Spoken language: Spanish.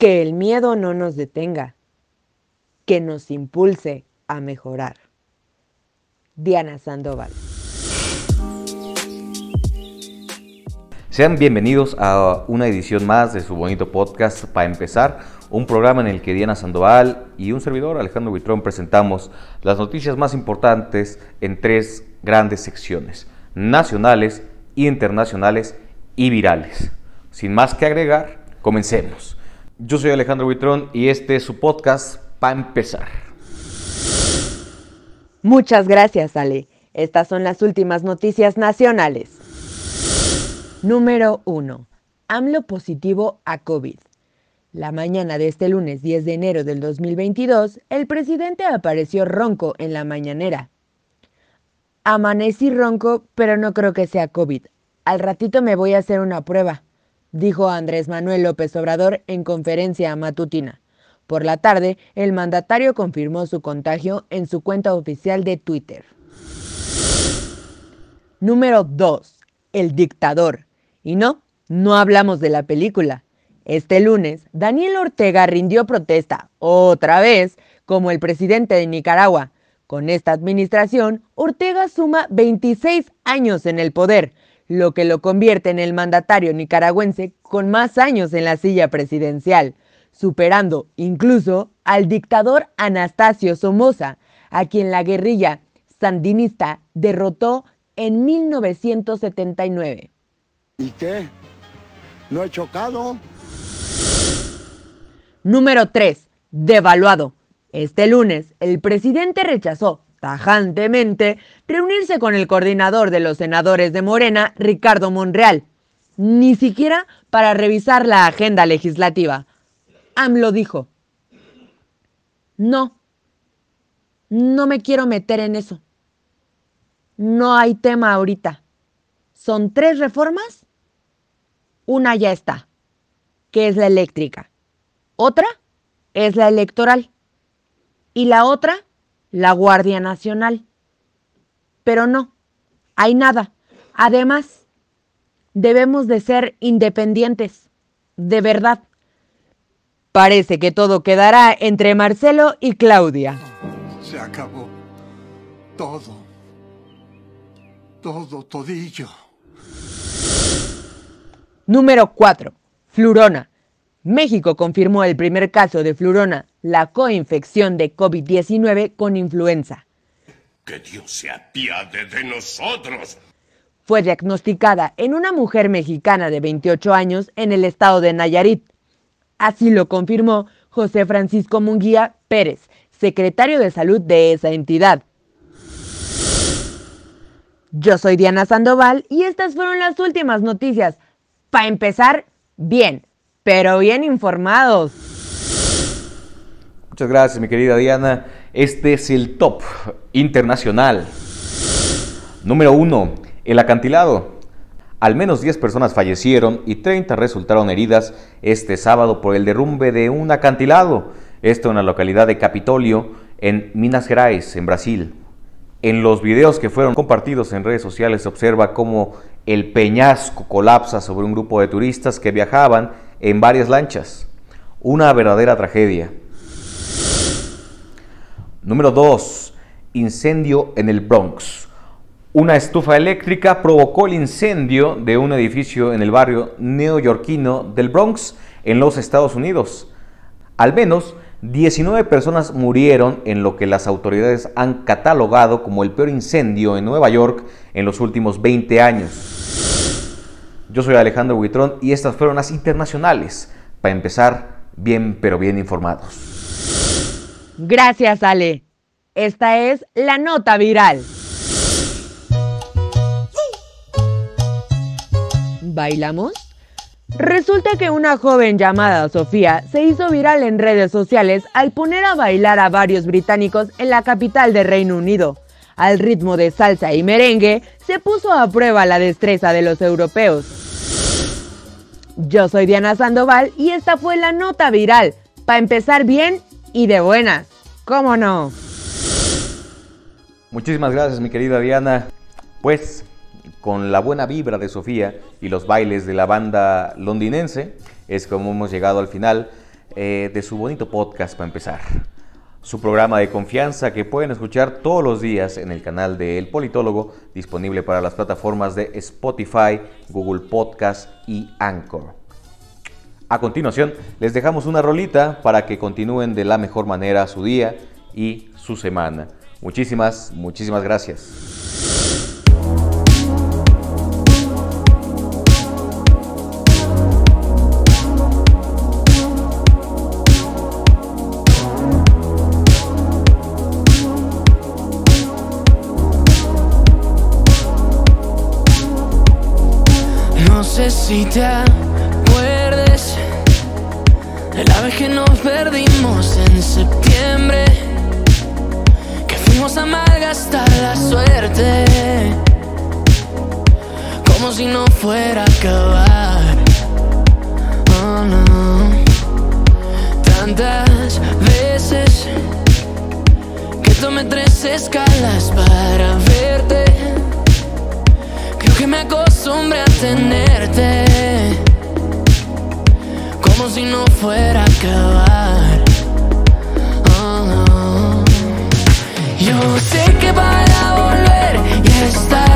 Que el miedo no nos detenga, que nos impulse a mejorar. Diana Sandoval. Sean bienvenidos a una edición más de su bonito podcast para empezar, un programa en el que Diana Sandoval y un servidor, Alejandro Buitrón, presentamos las noticias más importantes en tres grandes secciones, nacionales, internacionales y virales. Sin más que agregar, comencemos. Yo soy Alejandro Buitrón y este es su podcast para empezar. Muchas gracias, Ale. Estas son las últimas noticias nacionales. Número 1. AMLO positivo a COVID. La mañana de este lunes 10 de enero del 2022, el presidente apareció ronco en la mañanera. Amanecí ronco, pero no creo que sea COVID. Al ratito me voy a hacer una prueba, dijo Andrés Manuel López Obrador en conferencia matutina. Por la tarde, el mandatario confirmó su contagio en su cuenta oficial de Twitter. Número 2. El dictador. Y no, no hablamos de la película. Este lunes, Daniel Ortega rindió protesta, otra vez, como el presidente de Nicaragua. Con esta administración, Ortega suma 26 años en el poder, lo que lo convierte en el mandatario nicaragüense con más años en la silla presidencial, superando incluso al dictador Anastasio Somoza, a quien la guerrilla sandinista derrotó en 1979. ¿Y qué? ¿No he chocado? Número 3. Devaluado. Este lunes, el presidente rechazó tajantemente reunirse con el coordinador de los senadores de Morena, Ricardo Monreal, ni siquiera para revisar la agenda legislativa. AMLO dijo, no, no me quiero meter en eso. No hay tema ahorita. Son tres reformas una ya está, que es la eléctrica. Otra es la electoral. Y la otra, la Guardia Nacional. Pero no, hay nada. Además, debemos de ser independientes, de verdad. Parece que todo quedará entre Marcelo y Claudia. Se acabó. Todo. Todo, todillo. Número 4. Flurona. México confirmó el primer caso de flurona, la coinfección de COVID-19 con influenza. Que Dios se apiade de nosotros. Fue diagnosticada en una mujer mexicana de 28 años en el estado de Nayarit. Así lo confirmó José Francisco Munguía Pérez, secretario de salud de esa entidad. Yo soy Diana Sandoval y estas fueron las últimas noticias para empezar, bien, pero bien informados. Muchas gracias, mi querida Diana. Este es el top internacional. Número 1. El acantilado. Al menos 10 personas fallecieron y 30 resultaron heridas este sábado por el derrumbe de un acantilado. Esto en la localidad de Capitolio, en Minas Gerais, en Brasil. En los videos que fueron compartidos en redes sociales se observa cómo el peñasco colapsa sobre un grupo de turistas que viajaban en varias lanchas. Una verdadera tragedia. Número 2. Incendio en el Bronx. Una estufa eléctrica provocó el incendio de un edificio en el barrio neoyorquino del Bronx, en los Estados Unidos. Al menos 19 personas murieron en lo que las autoridades han catalogado como el peor incendio en Nueva York en los últimos 20 años. Yo soy Alejandro Buitrón y estas fueron las internacionales, para empezar bien pero bien informados. Gracias, Ale. Esta es la nota viral. ¿Bailamos? Resulta que una joven llamada Sofía se hizo viral en redes sociales al poner a bailar a varios británicos en la capital de Reino Unido. Al ritmo de salsa y merengue, se puso a prueba la destreza de los europeos. Yo soy Diana Sandoval y esta fue la nota viral, para empezar bien y de buenas. ¿Cómo no? Muchísimas gracias mi querida Diana. Pues con la buena vibra de Sofía y los bailes de la banda londinense, es como hemos llegado al final eh, de su bonito podcast para empezar. Su programa de confianza que pueden escuchar todos los días en el canal de El Politólogo, disponible para las plataformas de Spotify, Google Podcast y Anchor. A continuación, les dejamos una rolita para que continúen de la mejor manera su día y su semana. Muchísimas, muchísimas gracias. No sé si te de la vez que nos perdimos en septiembre, que fuimos a malgastar la suerte, como si no fuera a acabar. Oh no, tantas veces que tomé tres escalas para verte. Creo que me acostumbré a tenerte como si no fuera a acabar. Oh, Yo sé que van a volver y estar.